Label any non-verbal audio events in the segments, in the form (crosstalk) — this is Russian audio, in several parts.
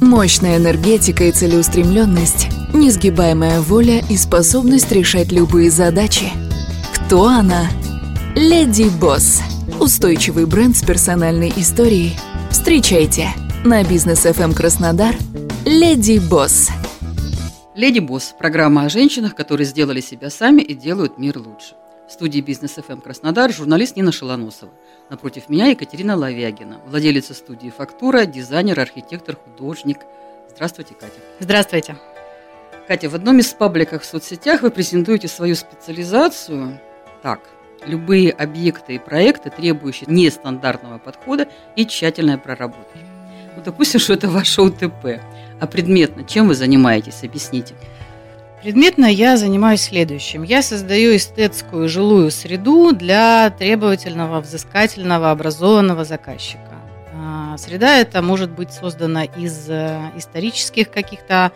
Мощная энергетика и целеустремленность, несгибаемая воля и способность решать любые задачи. Кто она? Леди Босс. Устойчивый бренд с персональной историей. Встречайте на бизнес FM Краснодар. Леди Босс. Леди Босс – программа о женщинах, которые сделали себя сами и делают мир лучше. В студии Бизнес FM Краснодар журналист Нина Шалоносова. Напротив меня Екатерина Лавягина, владелица студии «Фактура», дизайнер, архитектор, художник. Здравствуйте, Катя. Здравствуйте. Катя, в одном из пабликов в соцсетях вы презентуете свою специализацию так. Любые объекты и проекты, требующие нестандартного подхода и тщательной проработки. Ну, допустим, что это ваше УТП. А предметно, чем вы занимаетесь, объясните. Предметно я занимаюсь следующим. Я создаю эстетскую жилую среду для требовательного, взыскательного, образованного заказчика. А, среда эта может быть создана из э, исторических каких-то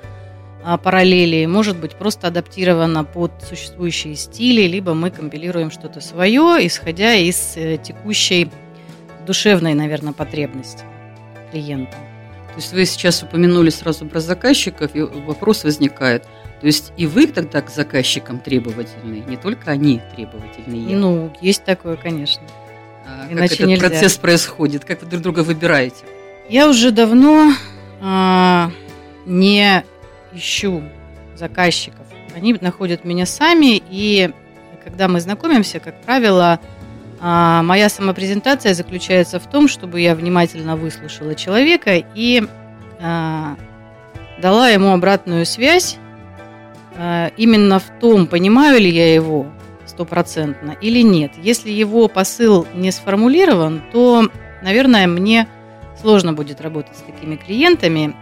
а, параллелей, может быть просто адаптирована под существующие стили, либо мы компилируем что-то свое, исходя из э, текущей душевной, наверное, потребности клиента. То есть вы сейчас упомянули сразу про заказчиков, и вопрос возникает – то есть и вы тогда к заказчикам требовательные, не только они требовательные. Ну, есть такое, конечно. А Иначе как этот нельзя. процесс происходит? Как вы друг друга выбираете? Я уже давно а, не ищу заказчиков. Они находят меня сами, и когда мы знакомимся, как правило, а, моя самопрезентация заключается в том, чтобы я внимательно выслушала человека и а, дала ему обратную связь именно в том, понимаю ли я его стопроцентно или нет. Если его посыл не сформулирован, то, наверное, мне сложно будет работать с такими клиентами,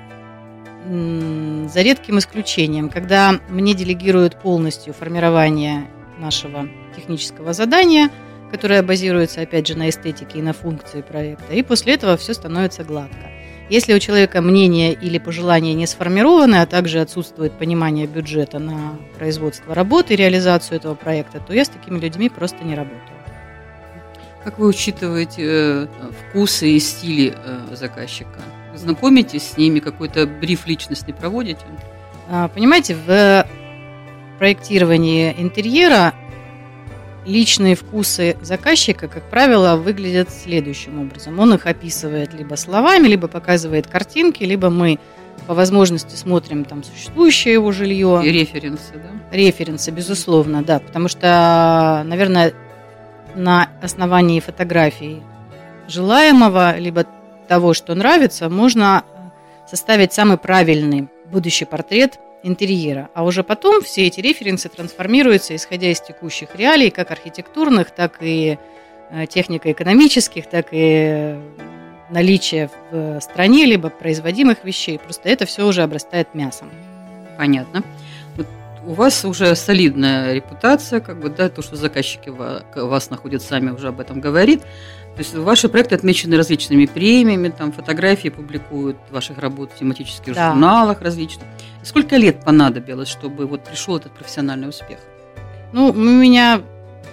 за редким исключением, когда мне делегируют полностью формирование нашего технического задания, которое базируется, опять же, на эстетике и на функции проекта, и после этого все становится гладко. Если у человека мнение или пожелания не сформированы, а также отсутствует понимание бюджета на производство работы и реализацию этого проекта, то я с такими людьми просто не работаю. Как вы учитываете э, вкусы и стили э, заказчика? Знакомитесь с ними, какой-то бриф личностный проводите? А, понимаете, в проектировании интерьера личные вкусы заказчика, как правило, выглядят следующим образом. Он их описывает либо словами, либо показывает картинки, либо мы по возможности смотрим там существующее его жилье. И референсы, да? Референсы, безусловно, да. Потому что, наверное, на основании фотографий желаемого, либо того, что нравится, можно составить самый правильный будущий портрет интерьера. А уже потом все эти референсы трансформируются, исходя из текущих реалий, как архитектурных, так и э, технико-экономических, так и наличия в стране, либо производимых вещей. Просто это все уже обрастает мясом. Понятно. Вот у вас уже солидная репутация, как бы, да, то, что заказчики вас находят сами, уже об этом говорит. То есть ваши проекты отмечены различными премиями, там фотографии публикуют ваших работ в тематических да. журналах различных. Сколько лет понадобилось, чтобы вот пришел этот профессиональный успех? Ну, у меня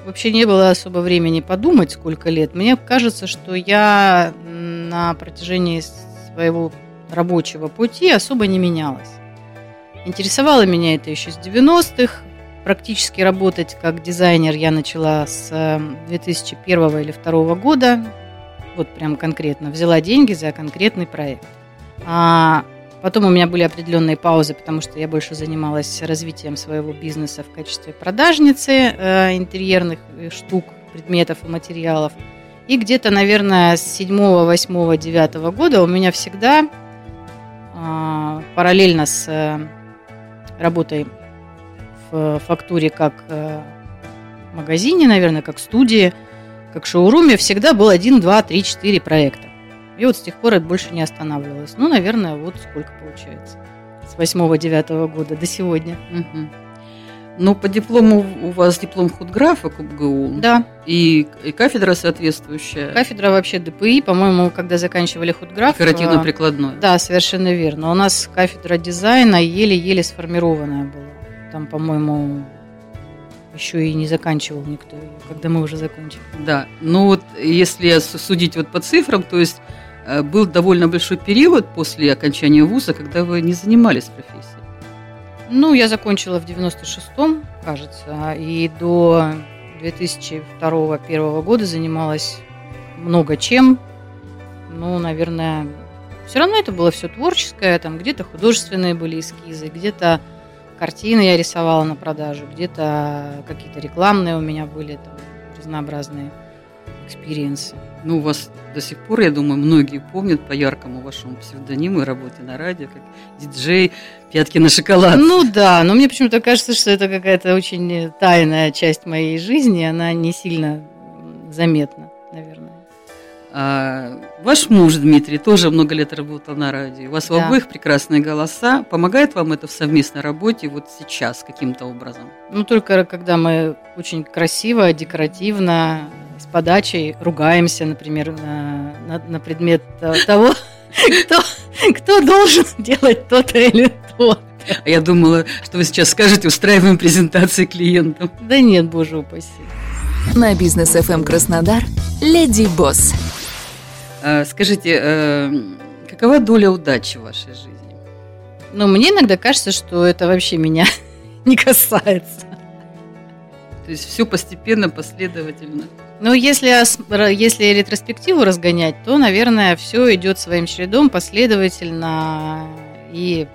вообще не было особо времени подумать, сколько лет. Мне кажется, что я на протяжении своего рабочего пути особо не менялась. Интересовало меня это еще с 90-х. Практически работать как дизайнер я начала с 2001 эм, или 2002 года. Вот прям конкретно. Взяла деньги за конкретный проект. А потом у меня были определенные паузы, потому что я больше занималась развитием своего бизнеса в качестве продажницы э, интерьерных э, штук, предметов и материалов. И где-то, наверное, с 7, 8, 9 года у меня всегда э, параллельно с э, работой в фактуре как э, магазине, наверное, как студии, как шоуруме, всегда был один, два, три, четыре проекта. И вот с тех пор это больше не останавливалось. Ну, наверное, вот сколько получается. С восьмого-девятого года до сегодня. Угу. Но по диплому у вас диплом худграфа КубГУ. Да. И, и кафедра соответствующая. Кафедра вообще ДПИ, по-моему, когда заканчивали худграф. Декоративно-прикладной. Да, совершенно верно. У нас кафедра дизайна еле-еле сформированная была. Там, по-моему, еще и не заканчивал никто, когда мы уже закончили. Да, ну вот если судить вот по цифрам, то есть э, был довольно большой период после окончания вуза, когда вы не занимались профессией. Ну, я закончила в 96-м, кажется, и до 2002-2001 года занималась много чем. Ну, наверное, все равно это было все творческое, там где-то художественные были эскизы, где-то картины я рисовала на продажу, где-то какие-то рекламные у меня были там разнообразные experience ы. Ну, у вас до сих пор, я думаю, многие помнят по яркому вашему псевдониму и работе на радио, как диджей «Пятки на шоколад». Ну да, но мне почему-то кажется, что это какая-то очень тайная часть моей жизни, она не сильно заметна, наверное. А, ваш муж Дмитрий тоже много лет работал на радио. У вас да. у обоих прекрасные голоса. Помогает вам это в совместной работе вот сейчас каким-то образом? Ну, только когда мы очень красиво, декоративно, с подачей ругаемся, например, на, на, на предмет того, кто, кто должен делать то-то или то. А я думала, что вы сейчас скажете, устраиваем презентации клиентам. Да нет, боже упаси. На бизнес FM Краснодар Леди Босс. А, скажите, э, какова доля удачи в вашей жизни? Ну, мне иногда кажется, что это вообще меня (laughs) не касается. То есть все постепенно, последовательно. Ну, если, если ретроспективу разгонять, то, наверное, все идет своим чередом последовательно, и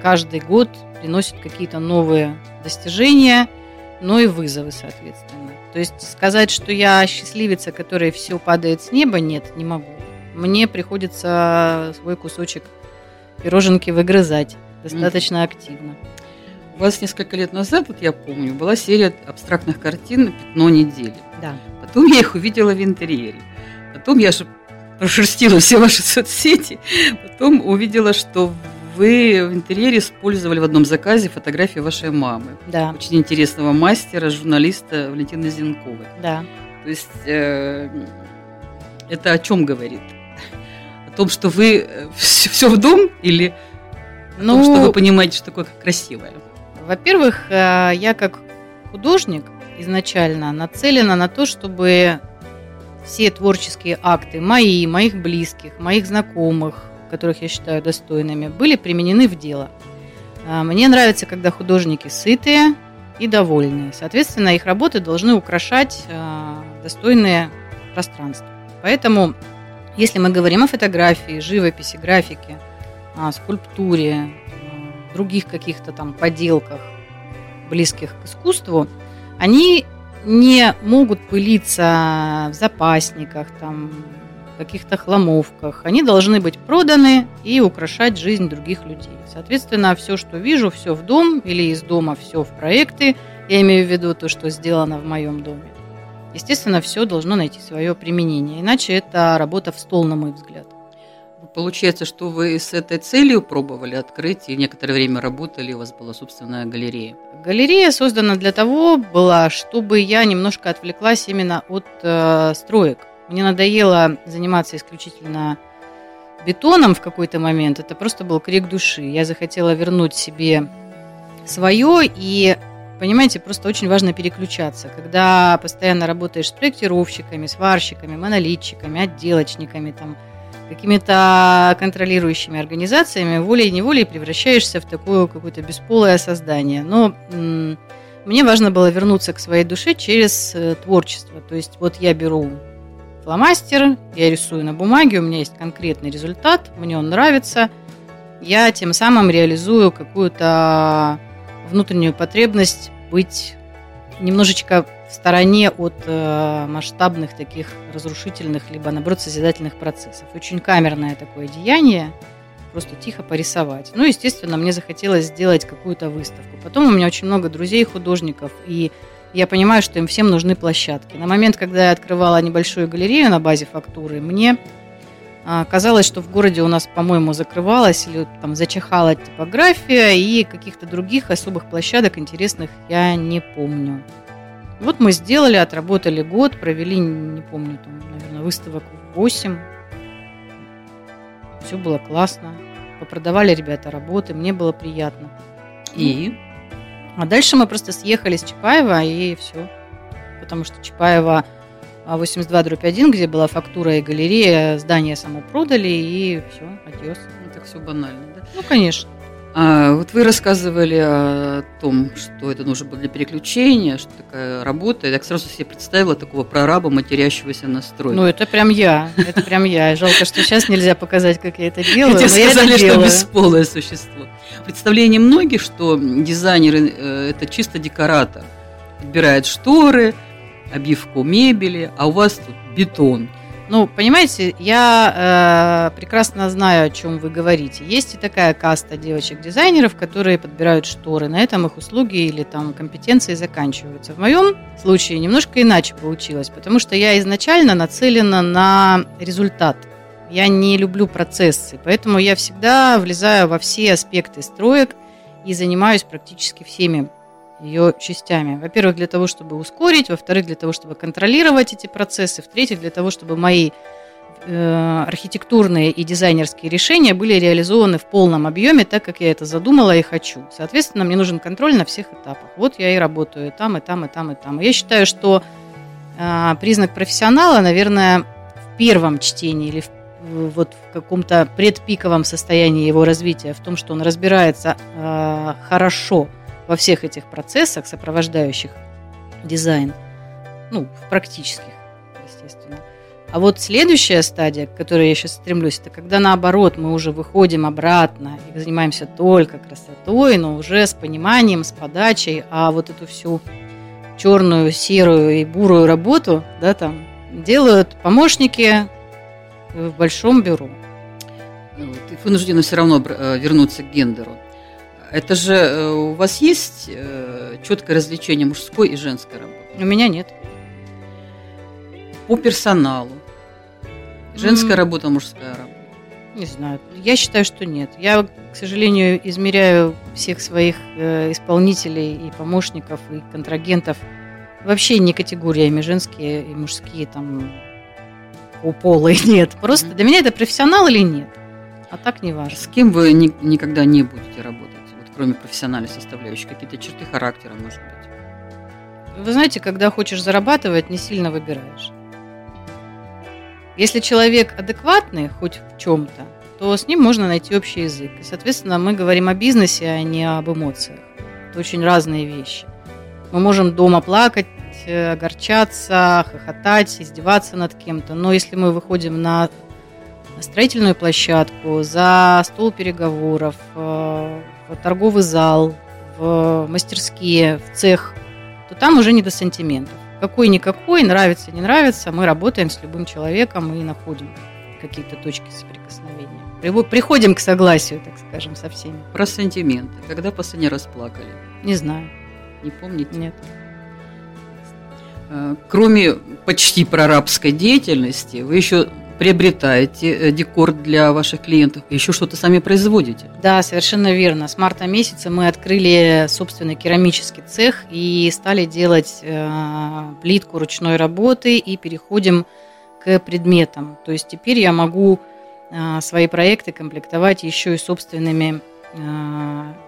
каждый год приносит какие-то новые достижения, но и вызовы, соответственно. То есть сказать, что я счастливица, которой все падает с неба, нет, не могу мне приходится свой кусочек пироженки выгрызать достаточно mm. активно. У вас несколько лет назад, вот я помню, была серия абстрактных картин «Пятно недели». Да. Потом я их увидела в интерьере. Потом я же прошерстила все ваши соцсети. Потом увидела, что вы в интерьере использовали в одном заказе фотографии вашей мамы. Да. Очень интересного мастера, журналиста Валентины Зинковой. Да. То есть э, это о чем говорит? Том, что вы все, э, все в дом или ну, том, что вы понимаете, что такое красивое? Во-первых, э, я как художник изначально нацелена на то, чтобы все творческие акты мои, моих близких, моих знакомых, которых я считаю достойными, были применены в дело. Э, мне нравится, когда художники сытые и довольные. Соответственно, их работы должны украшать достойные пространства. Поэтому если мы говорим о фотографии, живописи, графике, скульптуре, других каких-то там поделках, близких к искусству, они не могут пылиться в запасниках, там, каких-то хламовках. Они должны быть проданы и украшать жизнь других людей. Соответственно, все, что вижу, все в дом или из дома все в проекты. Я имею в виду то, что сделано в моем доме естественно, все должно найти свое применение. Иначе это работа в стол, на мой взгляд. Получается, что вы с этой целью пробовали открыть и некоторое время работали, у вас была собственная галерея? Галерея создана для того была, чтобы я немножко отвлеклась именно от э, строек. Мне надоело заниматься исключительно бетоном в какой-то момент. Это просто был крик души. Я захотела вернуть себе свое и Понимаете, просто очень важно переключаться. Когда постоянно работаешь с проектировщиками, сварщиками, монолитчиками, отделочниками, там, какими-то контролирующими организациями, волей-неволей превращаешься в такое какое-то бесполое создание. Но м- мне важно было вернуться к своей душе через э, творчество. То есть вот я беру фломастер, я рисую на бумаге, у меня есть конкретный результат, мне он нравится, я тем самым реализую какую-то внутреннюю потребность быть немножечко в стороне от э, масштабных таких разрушительных, либо, наоборот, созидательных процессов. Очень камерное такое деяние, просто тихо порисовать. Ну, естественно, мне захотелось сделать какую-то выставку. Потом у меня очень много друзей-художников, и я понимаю, что им всем нужны площадки. На момент, когда я открывала небольшую галерею на базе фактуры, мне Казалось, что в городе у нас, по-моему, закрывалась или там зачихала типография, и каких-то других особых площадок интересных я не помню. Вот мы сделали, отработали год, провели, не помню, там, наверное, выставок 8. Все было классно. Попродавали ребята работы, мне было приятно. И А дальше мы просто съехали с Чапаева и все. Потому что Чапаева а, 82 дробь 1, где была фактура и галерея, здание само продали, и все, ну, так все банально, да? Ну, конечно. А, вот вы рассказывали о том, что это нужно было для переключения, что такая работа. Я так сразу себе представила такого прораба, матерящегося на стройке. Ну, это прям я. Это прям я. Жалко, что сейчас нельзя показать, как я это делаю. Хотя это сказали, что бесполое существо. Представление многих, что дизайнеры э, это чисто декоратор. Подбирает шторы, обивку мебели, а у вас тут бетон. Ну, понимаете, я э, прекрасно знаю, о чем вы говорите. Есть и такая каста девочек-дизайнеров, которые подбирают шторы. На этом их услуги или там компетенции заканчиваются. В моем случае немножко иначе получилось, потому что я изначально нацелена на результат. Я не люблю процессы, поэтому я всегда влезаю во все аспекты строек и занимаюсь практически всеми ее частями. Во-первых, для того, чтобы ускорить, во-вторых, для того, чтобы контролировать эти процессы, в-третьих, для того, чтобы мои э, архитектурные и дизайнерские решения были реализованы в полном объеме, так как я это задумала и хочу. Соответственно, мне нужен контроль на всех этапах. Вот я и работаю там, и там, и там, и там. Я считаю, что э, признак профессионала, наверное, в первом чтении или в вот в каком-то предпиковом состоянии его развития, в том, что он разбирается э, хорошо во всех этих процессах, сопровождающих дизайн, ну, в практических, естественно. А вот следующая стадия, к которой я сейчас стремлюсь, это когда наоборот мы уже выходим обратно и занимаемся только красотой, но уже с пониманием, с подачей, а вот эту всю черную, серую и бурую работу, да, там делают помощники в большом бюро. Вот, и вынуждены все равно э, вернуться к гендеру. Это же э, у вас есть э, четкое развлечение мужской и женской работы? У меня нет. По персоналу. Женская М. работа, мужская работа. Не знаю. Я считаю, что нет. Я, к сожалению, измеряю всех своих э, исполнителей и помощников, и контрагентов вообще не категориями женские и мужские, там, по полой (laughs) нет. Просто Мгм. для меня это профессионал или нет. А так не важно. С кем вы ни- никогда не будете работать, кроме профессиональной составляющей? Какие-то черты характера, может быть? Вы знаете, когда хочешь зарабатывать, не сильно выбираешь. Если человек адекватный хоть в чем-то, то с ним можно найти общий язык. И, соответственно, мы говорим о бизнесе, а не об эмоциях. Это очень разные вещи. Мы можем дома плакать, э, огорчаться, хохотать, издеваться над кем-то. Но если мы выходим на строительную площадку, за стол переговоров, э, в торговый зал, в мастерские, в цех, то там уже не до сантиментов. Какой-никакой, нравится, не нравится, мы работаем с любым человеком и находим какие-то точки соприкосновения. Приходим к согласию, так скажем, со всеми. Про сантименты. Когда последний раз плакали? Не знаю, Не помните? нет. Э, Кроме почти прорабской деятельности, вы еще приобретаете э, декор для ваших клиентов, еще что-то сами производите. Да, совершенно верно. С марта месяца мы открыли собственный керамический цех и стали делать э, плитку ручной работы и переходим к предметам. То есть теперь я могу э, свои проекты комплектовать еще и собственными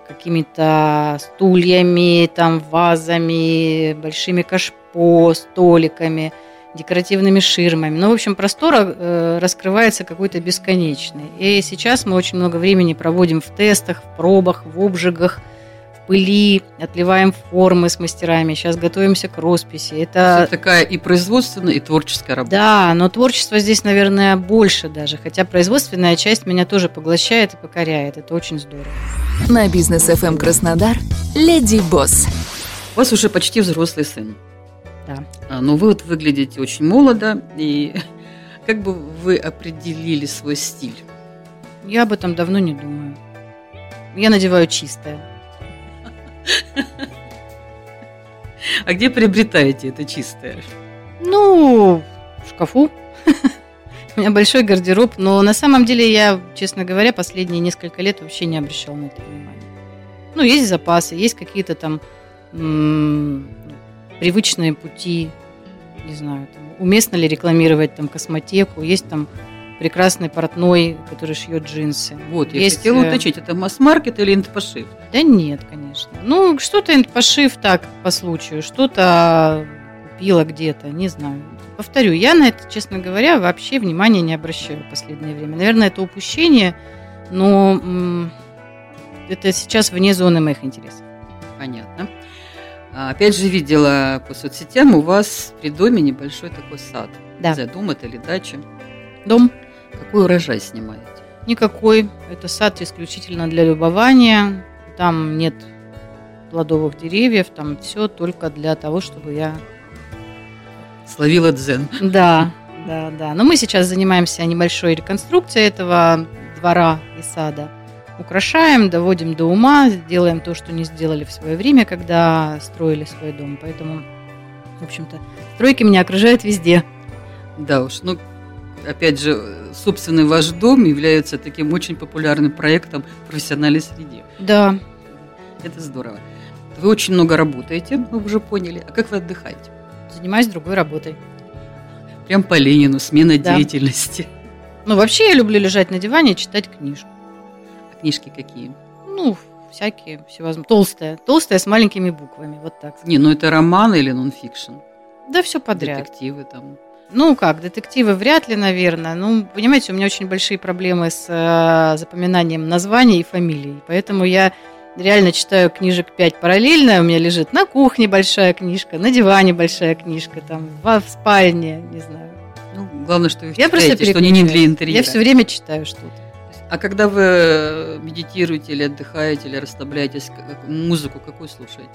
какими-то стульями, там, вазами, большими кашпо, столиками, декоративными ширмами. Ну, в общем, простор э, раскрывается какой-то бесконечный. И сейчас мы очень много времени проводим в тестах, в пробах, в обжигах, в пыли, отливаем формы с мастерами. Сейчас готовимся к росписи. Это Это такая и производственная, и творческая работа. да, но творчество здесь, наверное, больше даже. Хотя производственная часть меня тоже поглощает и покоряет. Это очень здорово. На бизнес FM Краснодар Леди Босс. У вас уже почти взрослый сын. Да. А, Но вы вот выглядите очень молодо, и (laughs) как бы вы определили свой стиль? Я об этом давно не думаю. Я надеваю чистое. (laughs) А где приобретаете это чистое? Ну, в шкафу. (laughs) У меня большой гардероб, но на самом деле я, честно говоря, последние несколько лет вообще не обращала на это внимания. Ну, есть запасы, есть какие-то там привычные пути, не знаю, там, уместно ли рекламировать там космотеку, есть там прекрасный портной, который шьет джинсы. Вот, я Есть, хотела э, уточнить, это масс-маркет или инт-пошив? Да нет, конечно. Ну, что-то пошив так по случаю, что-то купила где-то, не знаю. Повторю, я на это, честно говоря, вообще внимания не обращаю в последнее время. Наверное, это упущение, но это сейчас вне зоны моих интересов. Понятно. А, Опять же, видела по соцсетям, у вас при доме небольшой такой сад. Да. Не знаю, дом это или дача. Дом Какой урожай снимаете? никакой. Это сад исключительно для любования. Там нет плодовых деревьев, там все только для того, чтобы я Словила дзен. Да, да, да. Но мы сейчас занимаемся небольшой реконструкцией этого двора и сада. Украшаем, доводим до ума, делаем то, что не сделали в свое время, когда строили свой дом. Поэтому, в общем-то, стройки меня окружают везде. Да уж, ну, опять же, собственный ваш дом является таким очень популярным проектом в профессиональной среде. Да, Это здорово. Вы очень много работаете, мы уже поняли. А как вы отдыхаете? занимаюсь другой работой. Прям по Ленину, смена Да. деятельности. Ну, вообще я люблю лежать на диване и читать книжку. Книжки какие? Ну, всякие, всевозможные. Толстая. Толстая с маленькими буквами. Вот так. Не, ну это роман или нонфикшн? Да все подряд. Детективы там. Ну как, детективы вряд ли, наверное. Ну, понимаете, у меня очень большие проблемы с э, запоминанием названий и фамилий. Поэтому я реально читаю книжек 5 параллельно. У меня лежит на кухне большая книжка, на диване большая книжка, там, в, в спальне, не знаю. Ну, главное, что вы Я просто читаете, что они не для интерьера. Я все время читаю что-то. А когда вы э, медитируете или отдыхаете, или расслабляетесь, музыку какую слушаете?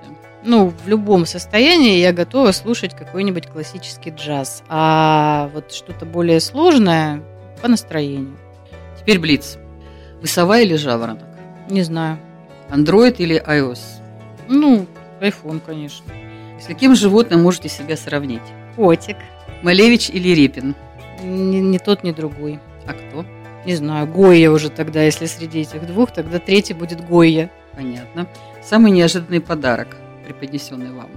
Ну, в любом состоянии я готова слушать какой-нибудь классический джаз. А вот что-то более сложное по настроению. Теперь Блиц. Вы сова или жаворонок? Не знаю. Android или iOS? Ну, iPhone, конечно. С каким животным можете себя сравнить? Котик. Малевич или Репин? Ни, ни тот, ни другой. А кто? Не знаю, Гойя уже тогда, если среди этих двух, тогда третий будет Гойя. Понятно. Самый неожиданный подарок, преподнесенный вам.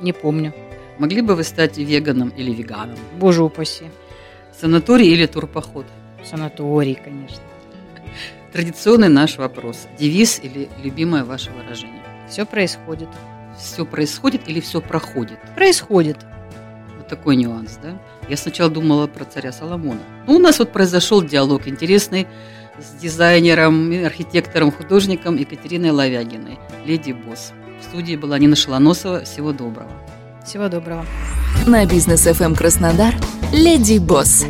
Не помню. Могли бы вы стать веганом или веганом? Боже упаси. Санаторий или турпоход? Санаторий, конечно. Традиционный наш вопрос. Девиз или любимое ваше выражение? Все происходит. Все происходит или все проходит? Происходит. Такой нюанс, да? Я сначала думала про царя Соломона. Ну, у нас вот произошел диалог интересный с дизайнером, архитектором, художником Екатериной Лавягиной, леди Босс. В студии была Нина Шелоносова. Всего доброго. Всего доброго. На бизнес FM Краснодар «Леди Босс».